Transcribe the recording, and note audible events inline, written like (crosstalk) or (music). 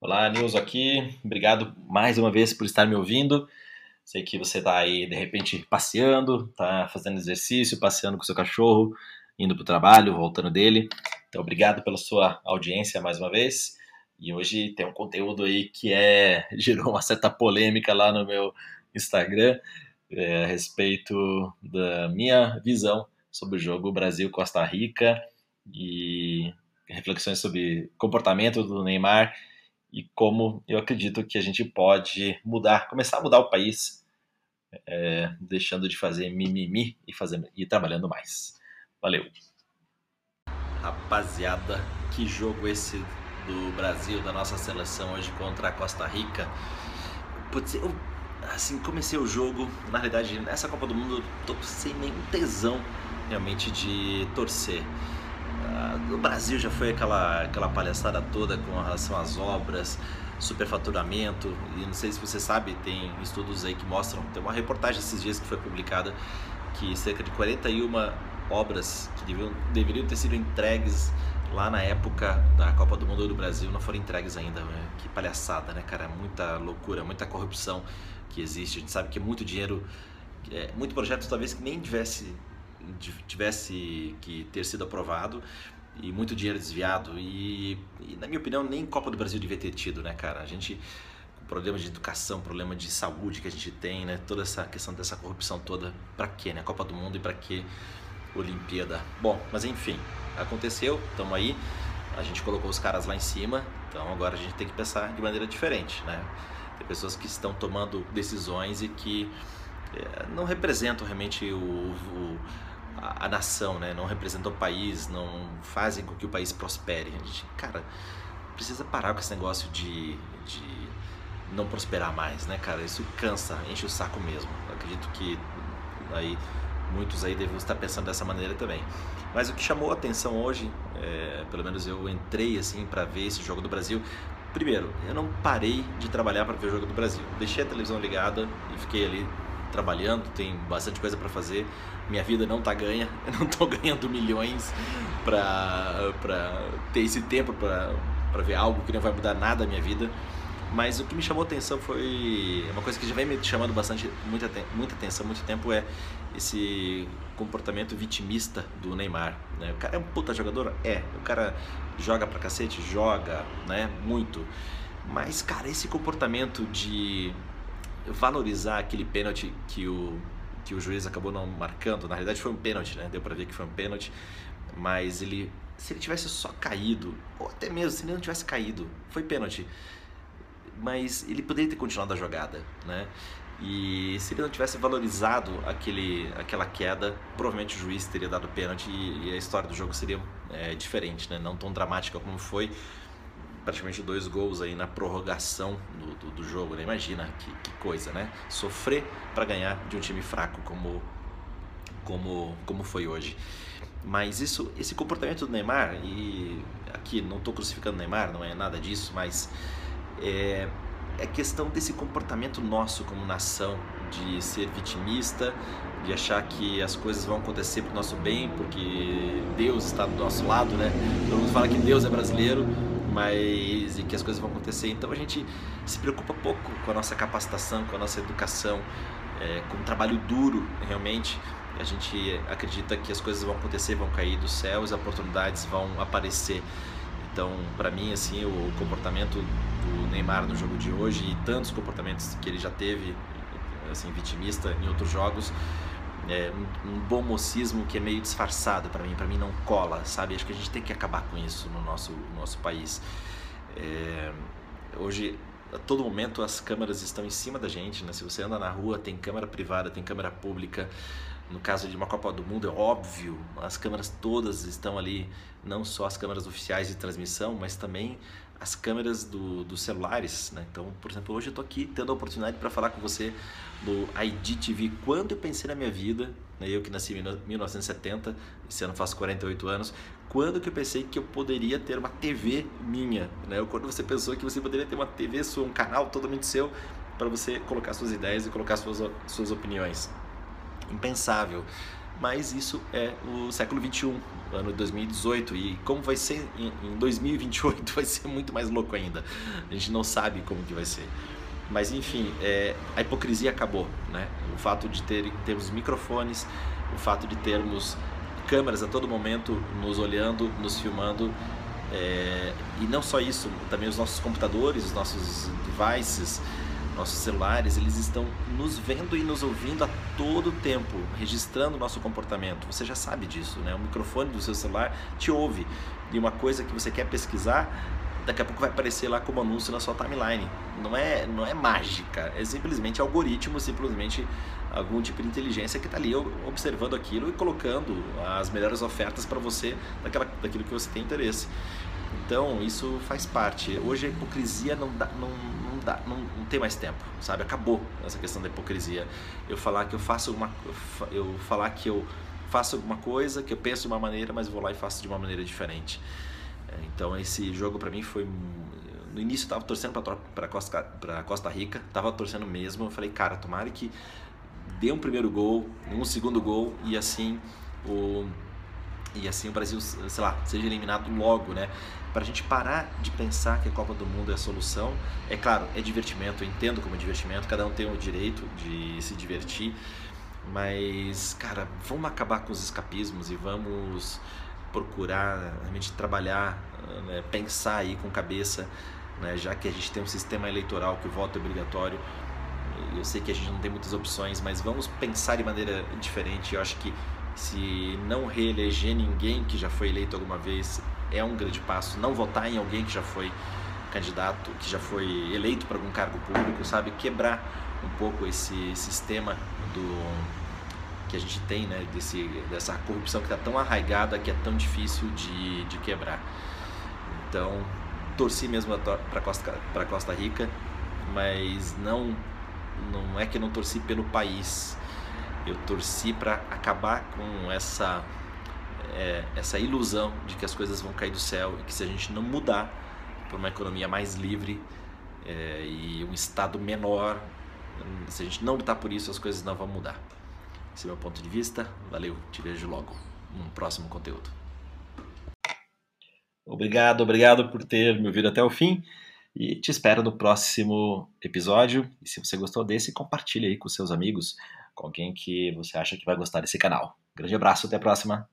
Olá, Nilson aqui. Obrigado mais uma vez por estar me ouvindo. Sei que você está aí de repente passeando, está fazendo exercício, passeando com seu cachorro, indo para o trabalho, voltando dele. Então, obrigado pela sua audiência mais uma vez. E hoje tem um conteúdo aí que é (laughs) gerou uma certa polêmica lá no meu Instagram é, a respeito da minha visão sobre o jogo Brasil-Costa Rica e reflexões sobre comportamento do Neymar e como eu acredito que a gente pode mudar, começar a mudar o país, é, deixando de fazer mimimi e, fazer, e trabalhando mais. Valeu! Rapaziada, que jogo esse do Brasil, da nossa seleção hoje contra a Costa Rica. Putz, eu assim, comecei o jogo, na realidade, nessa Copa do Mundo, tô sem nenhum tesão realmente de torcer. Uh, o Brasil já foi aquela, aquela palhaçada toda com relação às obras, superfaturamento, e não sei se você sabe, tem estudos aí que mostram, tem uma reportagem esses dias que foi publicada que cerca de 41 obras que deviam, deveriam ter sido entregues lá na época da Copa do Mundo do Brasil não foram entregues ainda. Né? Que palhaçada, né, cara? Muita loucura, muita corrupção que existe. A gente sabe que é muito dinheiro, é, muito projeto talvez que nem tivesse, tivesse que ter sido aprovado e muito dinheiro desviado. E, e, na minha opinião, nem Copa do Brasil devia ter tido, né, cara? A gente problema de educação, problema de saúde que a gente tem, né? Toda essa questão dessa corrupção toda, para quê, né? Copa do Mundo e para quê Olimpíada? Bom, mas enfim, aconteceu, estamos aí, a gente colocou os caras lá em cima, então agora a gente tem que pensar de maneira diferente, né? Tem pessoas que estão tomando decisões e que é, não representam realmente o, o a, a, nação, né? Não representam o país, não fazem com que o país prospere. A gente, cara, precisa parar com esse negócio de, de não prosperar mais, né, cara? Isso cansa, enche o saco mesmo. Eu acredito que aí muitos aí devem estar pensando dessa maneira também. Mas o que chamou a atenção hoje, é, pelo menos eu entrei assim para ver esse jogo do Brasil. Primeiro, eu não parei de trabalhar para ver o jogo do Brasil. Deixei a televisão ligada e fiquei ali trabalhando, tem bastante coisa para fazer. Minha vida não tá ganha, (laughs) eu não tô ganhando milhões para ter esse tempo para ver algo que não vai mudar nada a minha vida. Mas o que me chamou atenção foi uma coisa que já vem me chamando bastante muita, muita atenção muito tempo é esse comportamento vitimista do Neymar. Né? O cara é um puta jogador? É. O cara joga pra cacete? Joga, né? Muito. Mas, cara, esse comportamento de valorizar aquele pênalti que o, que o juiz acabou não marcando, na realidade foi um pênalti, né? Deu pra ver que foi um pênalti, mas ele, se ele tivesse só caído, ou até mesmo se ele não tivesse caído, foi pênalti mas ele poderia ter continuado a jogada, né? E se ele não tivesse valorizado aquele, aquela queda, provavelmente o juiz teria dado pênalti e, e a história do jogo seria é, diferente, né? Não tão dramática como foi. Praticamente dois gols aí na prorrogação do, do, do jogo, né? Imagina que, que coisa, né? Sofrer para ganhar de um time fraco como, como, como foi hoje. Mas isso, esse comportamento do Neymar, e aqui não estou crucificando o Neymar, não é nada disso, mas é, é questão desse comportamento nosso como nação, de ser vitimista, de achar que as coisas vão acontecer para o nosso bem, porque Deus está do nosso lado, né? Todo mundo fala que Deus é brasileiro, mas e que as coisas vão acontecer. Então a gente se preocupa pouco com a nossa capacitação, com a nossa educação, é, com o trabalho duro, realmente. A gente acredita que as coisas vão acontecer, vão cair dos céus, as oportunidades vão aparecer. Então, para mim, assim, o comportamento do Neymar no jogo de hoje e tantos comportamentos que ele já teve, assim, vitimista em outros jogos, é um, bom mocismo que é meio disfarçado para mim, para mim não cola, sabe? Acho que a gente tem que acabar com isso no nosso, no nosso país. É, hoje, a todo momento, as câmeras estão em cima da gente, né? Se você anda na rua, tem câmera privada, tem câmera pública. No caso de uma Copa do Mundo, é óbvio, as câmeras todas estão ali, não só as câmeras oficiais de transmissão, mas também as câmeras do, dos celulares. Né? Então, por exemplo, hoje eu estou aqui tendo a oportunidade para falar com você do IDTV. Quando eu pensei na minha vida, né? eu que nasci em 1970, esse ano faço 48 anos, quando que eu pensei que eu poderia ter uma TV minha? Né? Quando você pensou que você poderia ter uma TV sua, um canal totalmente seu, para você colocar suas ideias e colocar suas, suas opiniões. Impensável. Mas isso é o século 21, ano de 2018 e como vai ser em 2028 (laughs) vai ser muito mais louco ainda. A gente não sabe como que vai ser. Mas enfim, é, a hipocrisia acabou, né? O fato de ter, termos microfones, o fato de termos câmeras a todo momento nos olhando, nos filmando, é, e não só isso, também os nossos computadores, os nossos devices, nossos celulares, eles estão nos vendo e nos ouvindo a todo tempo, registrando nosso comportamento. Você já sabe disso, né? O microfone do seu celular te ouve. E uma coisa que você quer pesquisar, daqui a pouco vai aparecer lá como anúncio na sua timeline. Não é, não é mágica, é simplesmente algoritmo, simplesmente algum tipo de inteligência que está ali observando aquilo e colocando as melhores ofertas para você daquela, daquilo que você tem interesse. Então, isso faz parte. Hoje a hipocrisia não dá, não, não, dá, não, não tem mais tempo, sabe? Acabou essa questão da hipocrisia. Eu falar que eu faço alguma eu falar que eu faço alguma coisa, que eu penso de uma maneira, mas vou lá e faço de uma maneira diferente. É, então, esse jogo para mim foi no início eu tava torcendo para Costa, pra Costa Rica, tava torcendo mesmo. Eu falei, cara, tomara que dê um primeiro gol, um segundo gol e assim o e assim o Brasil, sei lá, seja eliminado logo, né? Para a gente parar de pensar que a Copa do Mundo é a solução. É claro, é divertimento, eu entendo como é divertimento, cada um tem o direito de se divertir, mas, cara, vamos acabar com os escapismos e vamos procurar realmente trabalhar, né, pensar aí com cabeça, né, já que a gente tem um sistema eleitoral que o voto é obrigatório. Eu sei que a gente não tem muitas opções, mas vamos pensar de maneira diferente. Eu acho que se não reeleger ninguém que já foi eleito alguma vez é um grande passo. Não votar em alguém que já foi candidato, que já foi eleito para algum cargo público, sabe? Quebrar um pouco esse sistema do que a gente tem, né? Desse, dessa corrupção que está tão arraigada que é tão difícil de, de quebrar. Então, torci mesmo para Costa, Costa Rica, mas não não é que não torci pelo país, eu torci para acabar com essa é, essa ilusão de que as coisas vão cair do céu e que se a gente não mudar para uma economia mais livre é, e um estado menor, se a gente não lutar por isso, as coisas não vão mudar. Esse é meu ponto de vista. Valeu, te vejo logo num próximo conteúdo. Obrigado, obrigado por ter me ouvido até o fim e te espero no próximo episódio. E se você gostou desse, compartilhe aí com seus amigos com alguém que você acha que vai gostar desse canal. Grande abraço, até a próxima.